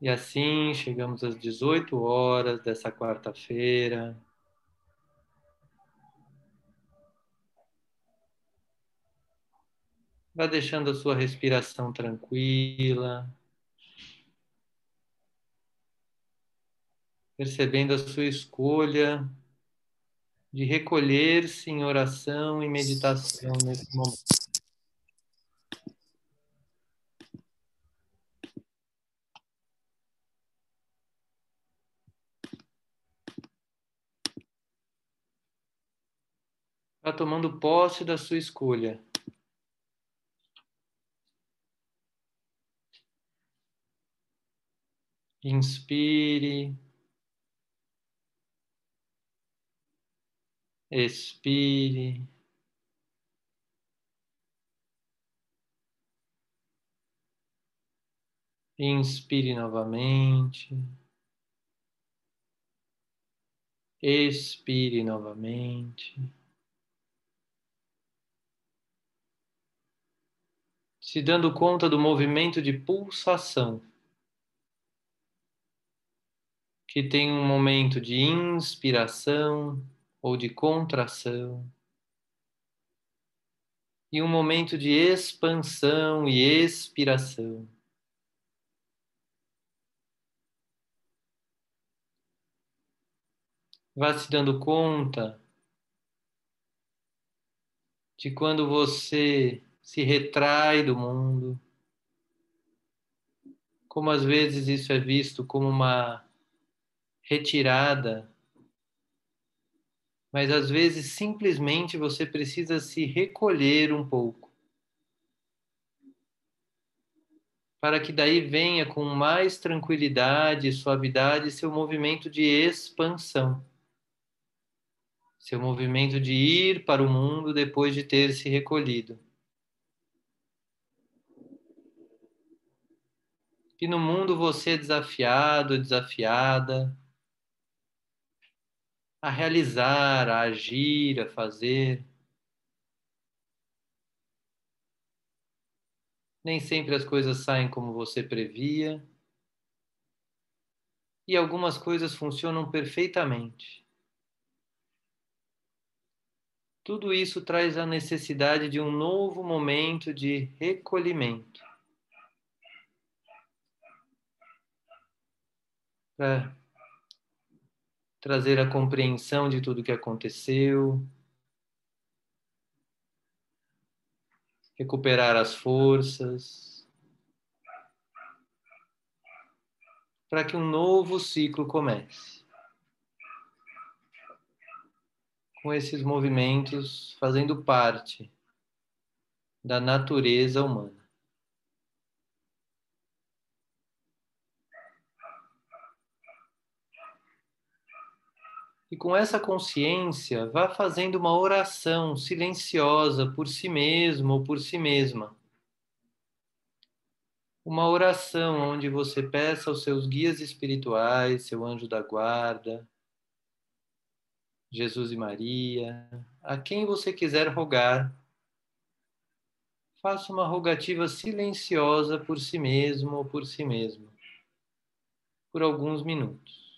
E assim chegamos às 18 horas dessa quarta-feira. Vá deixando a sua respiração tranquila, percebendo a sua escolha de recolher-se em oração e meditação nesse momento. Vá tomando posse da sua escolha. Inspire. Expire. Inspire novamente. Expire novamente. Se dando conta do movimento de pulsação que tem um momento de inspiração ou de contração, e um momento de expansão e expiração. Vá se dando conta de quando você se retrai do mundo, como às vezes isso é visto como uma retirada, mas às vezes simplesmente você precisa se recolher um pouco. Para que daí venha com mais tranquilidade e suavidade seu movimento de expansão. Seu movimento de ir para o mundo depois de ter se recolhido. Que no mundo você é desafiado, desafiada, a realizar, a agir, a fazer. Nem sempre as coisas saem como você previa. E algumas coisas funcionam perfeitamente. Tudo isso traz a necessidade de um novo momento de recolhimento. Para trazer a compreensão de tudo que aconteceu, recuperar as forças, para que um novo ciclo comece. Com esses movimentos fazendo parte da natureza humana. E com essa consciência, vá fazendo uma oração silenciosa por si mesmo ou por si mesma. Uma oração onde você peça aos seus guias espirituais, seu anjo da guarda, Jesus e Maria, a quem você quiser rogar. Faça uma rogativa silenciosa por si mesmo ou por si mesma, por alguns minutos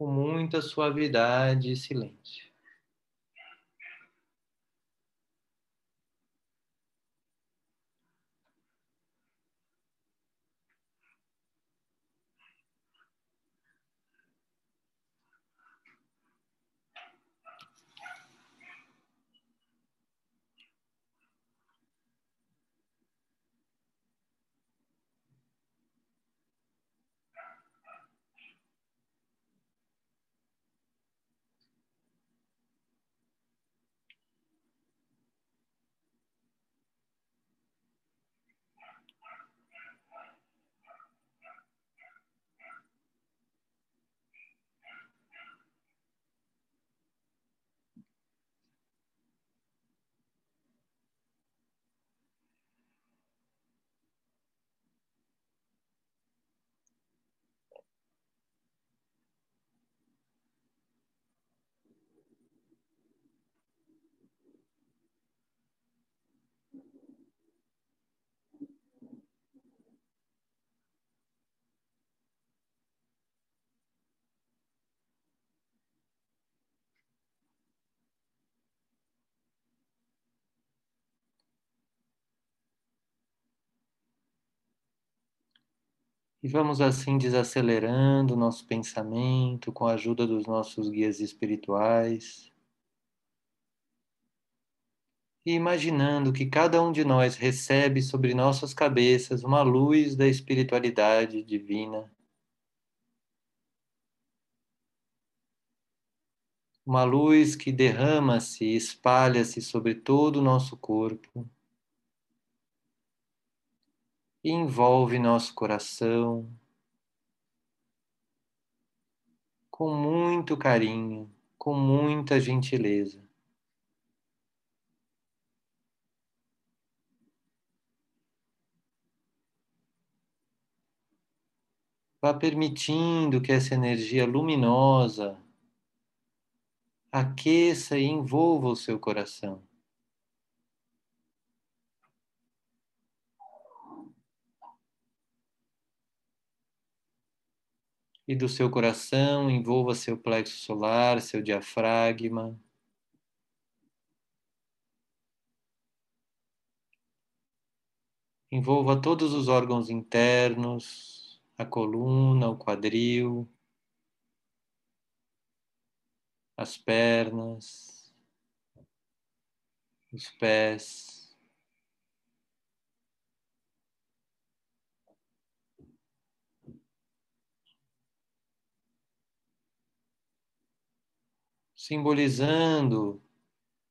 com muita suavidade e silêncio. E vamos assim desacelerando nosso pensamento com a ajuda dos nossos guias espirituais. E imaginando que cada um de nós recebe sobre nossas cabeças uma luz da espiritualidade divina. Uma luz que derrama-se e espalha-se sobre todo o nosso corpo e envolve nosso coração com muito carinho, com muita gentileza. Vá permitindo que essa energia luminosa aqueça e envolva o seu coração. E do seu coração envolva seu plexo solar, seu diafragma. Envolva todos os órgãos internos, a coluna, o quadril, as pernas, os pés. Simbolizando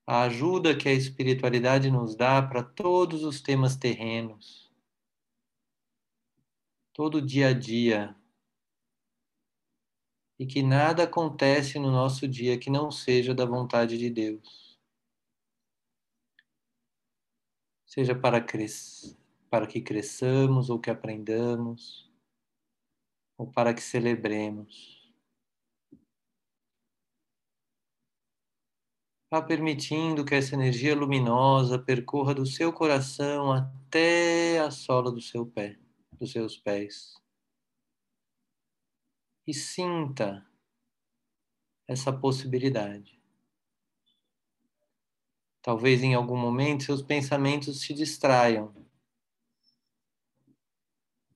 a ajuda que a espiritualidade nos dá para todos os temas terrenos, todo dia a dia, e que nada acontece no nosso dia que não seja da vontade de Deus. Seja para, cres... para que cresçamos ou que aprendamos, ou para que celebremos. Vá permitindo que essa energia luminosa percorra do seu coração até a sola do seu pé, dos seus pés. E sinta essa possibilidade. Talvez em algum momento seus pensamentos se distraiam.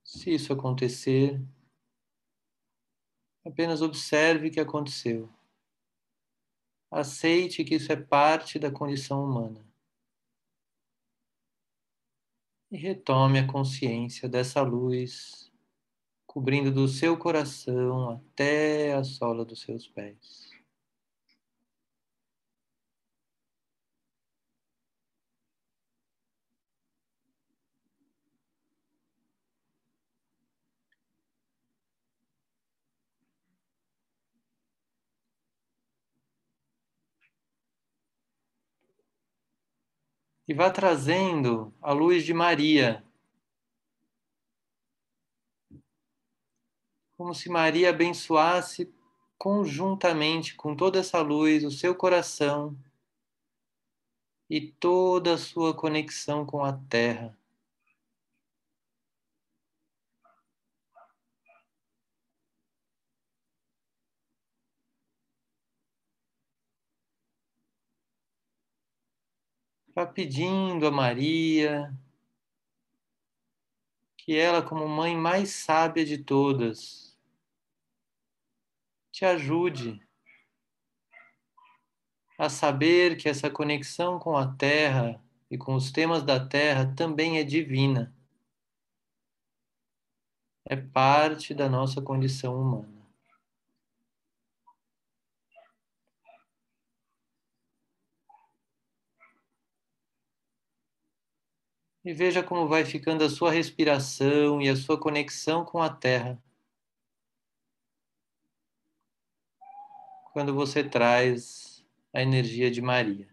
Se isso acontecer, apenas observe o que aconteceu. Aceite que isso é parte da condição humana. E retome a consciência dessa luz cobrindo do seu coração até a sola dos seus pés. E vá trazendo a luz de Maria. Como se Maria abençoasse conjuntamente com toda essa luz o seu coração e toda a sua conexão com a Terra. Vá pedindo a Maria que ela, como mãe mais sábia de todas, te ajude a saber que essa conexão com a Terra e com os temas da Terra também é divina. É parte da nossa condição humana. E veja como vai ficando a sua respiração e a sua conexão com a terra. Quando você traz a energia de Maria.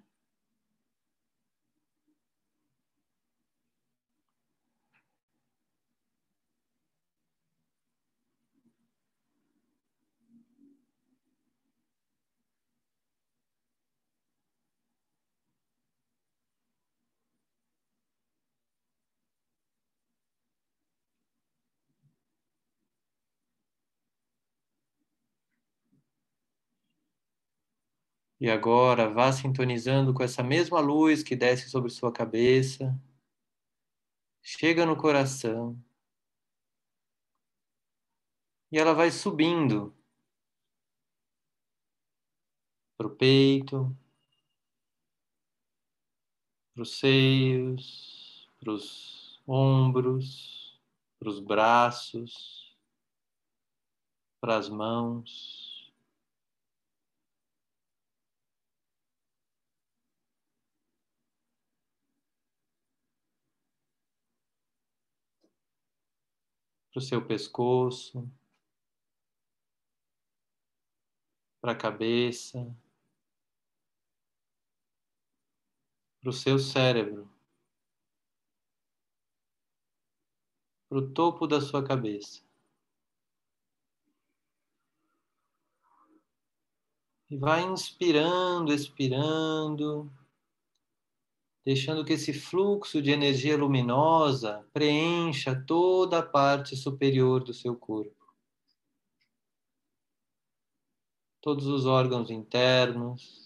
E agora vá sintonizando com essa mesma luz que desce sobre sua cabeça, chega no coração E ela vai subindo para o peito, para os seios, para os ombros, para os braços, para as mãos. Para o seu pescoço, para a cabeça. para o seu cérebro, para o topo da sua cabeça. E vai inspirando, expirando, deixando que esse fluxo de energia luminosa preencha toda a parte superior do seu corpo. Todos os órgãos internos,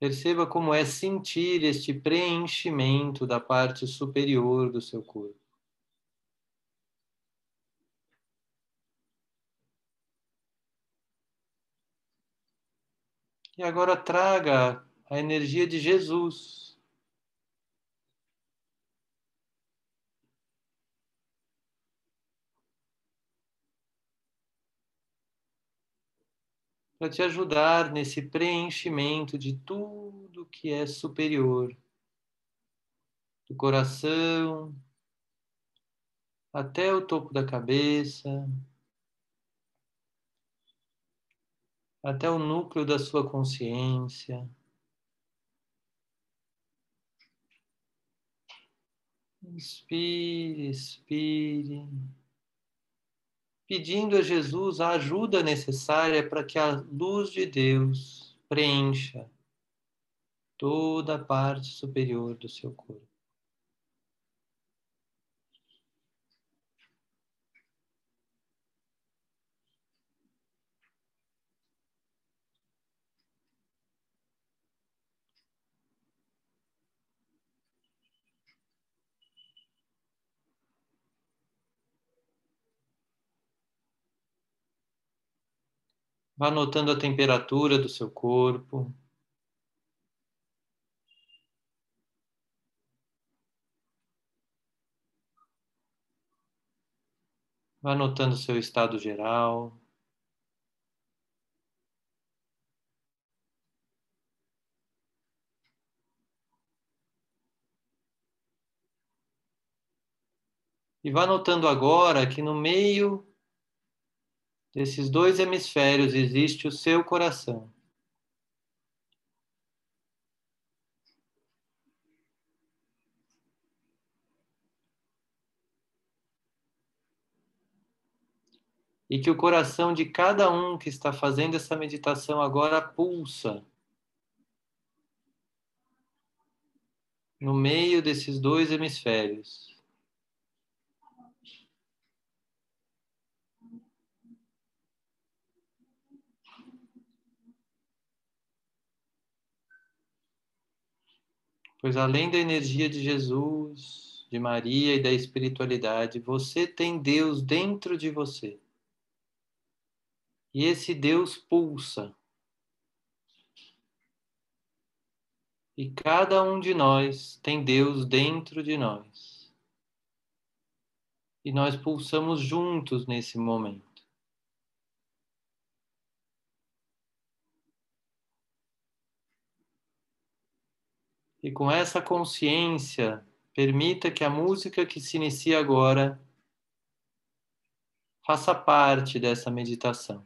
Perceba como é sentir este preenchimento da parte superior do seu corpo. E agora traga a energia de Jesus. Para te ajudar nesse preenchimento de tudo que é superior, do coração até o topo da cabeça, até o núcleo da sua consciência. Inspire, expire, pedindo a Jesus a ajuda necessária para que a luz de Deus preencha toda a parte superior do seu corpo. Vá notando a temperatura do seu corpo. Vá notando seu estado geral. E vá notando agora que no meio desses dois hemisférios existe o seu coração. E que o coração de cada um que está fazendo essa meditação agora pulsa no meio desses dois hemisférios. Pois além da energia de Jesus, de Maria e da espiritualidade, você tem Deus dentro de você. E esse Deus pulsa. E cada um de nós tem Deus dentro de nós. E nós pulsamos juntos nesse momento. e com essa consciência, permita que a música que se inicia agora faça parte dessa meditação.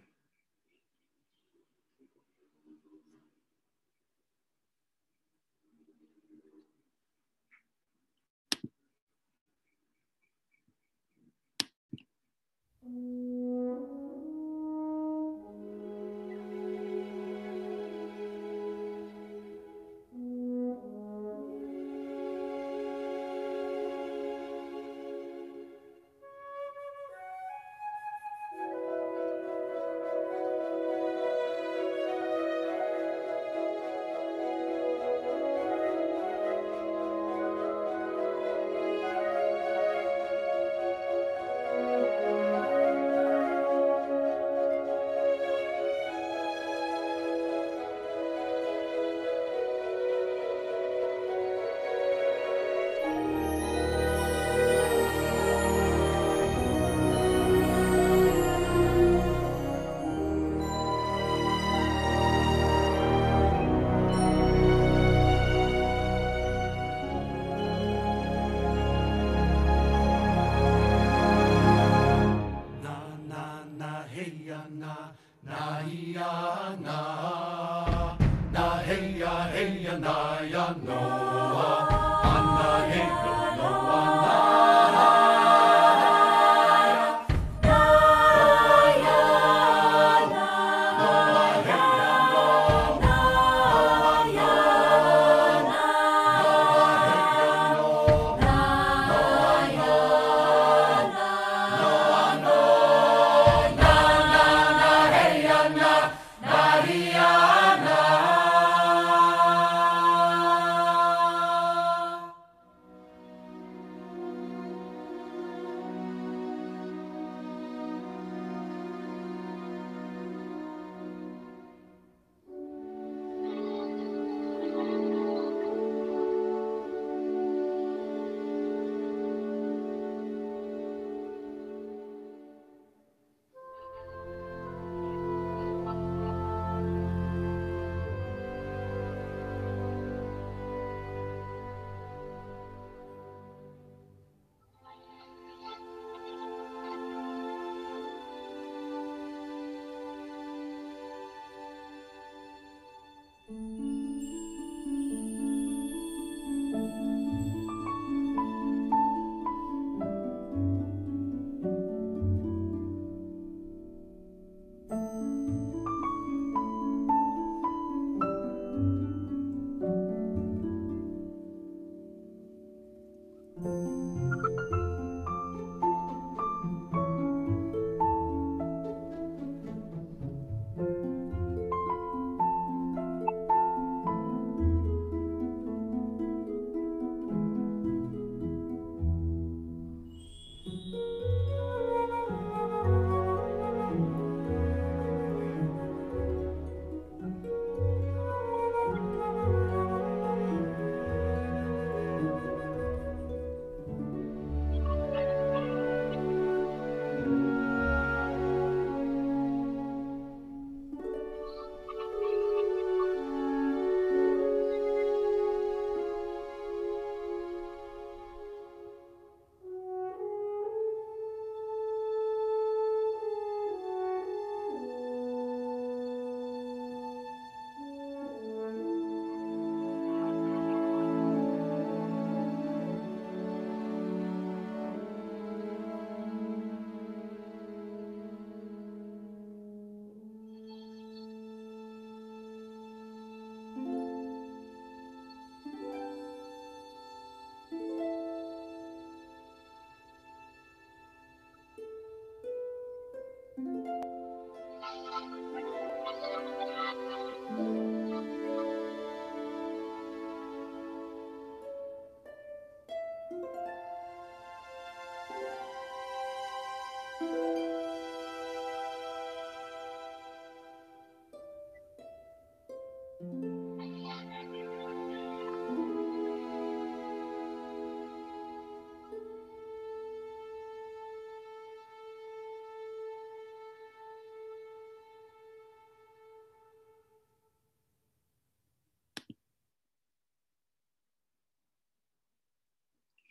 Thank mm -hmm. you.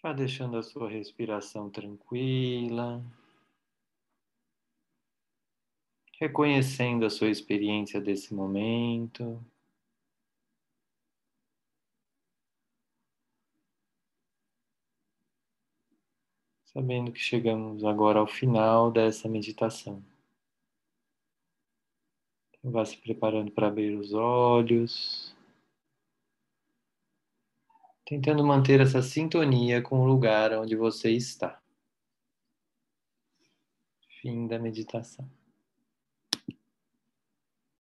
Vá deixando a sua respiração tranquila, reconhecendo a sua experiência desse momento. Sabendo que chegamos agora ao final dessa meditação. Vá se preparando para abrir os olhos tentando manter essa sintonia com o lugar onde você está. Fim da meditação.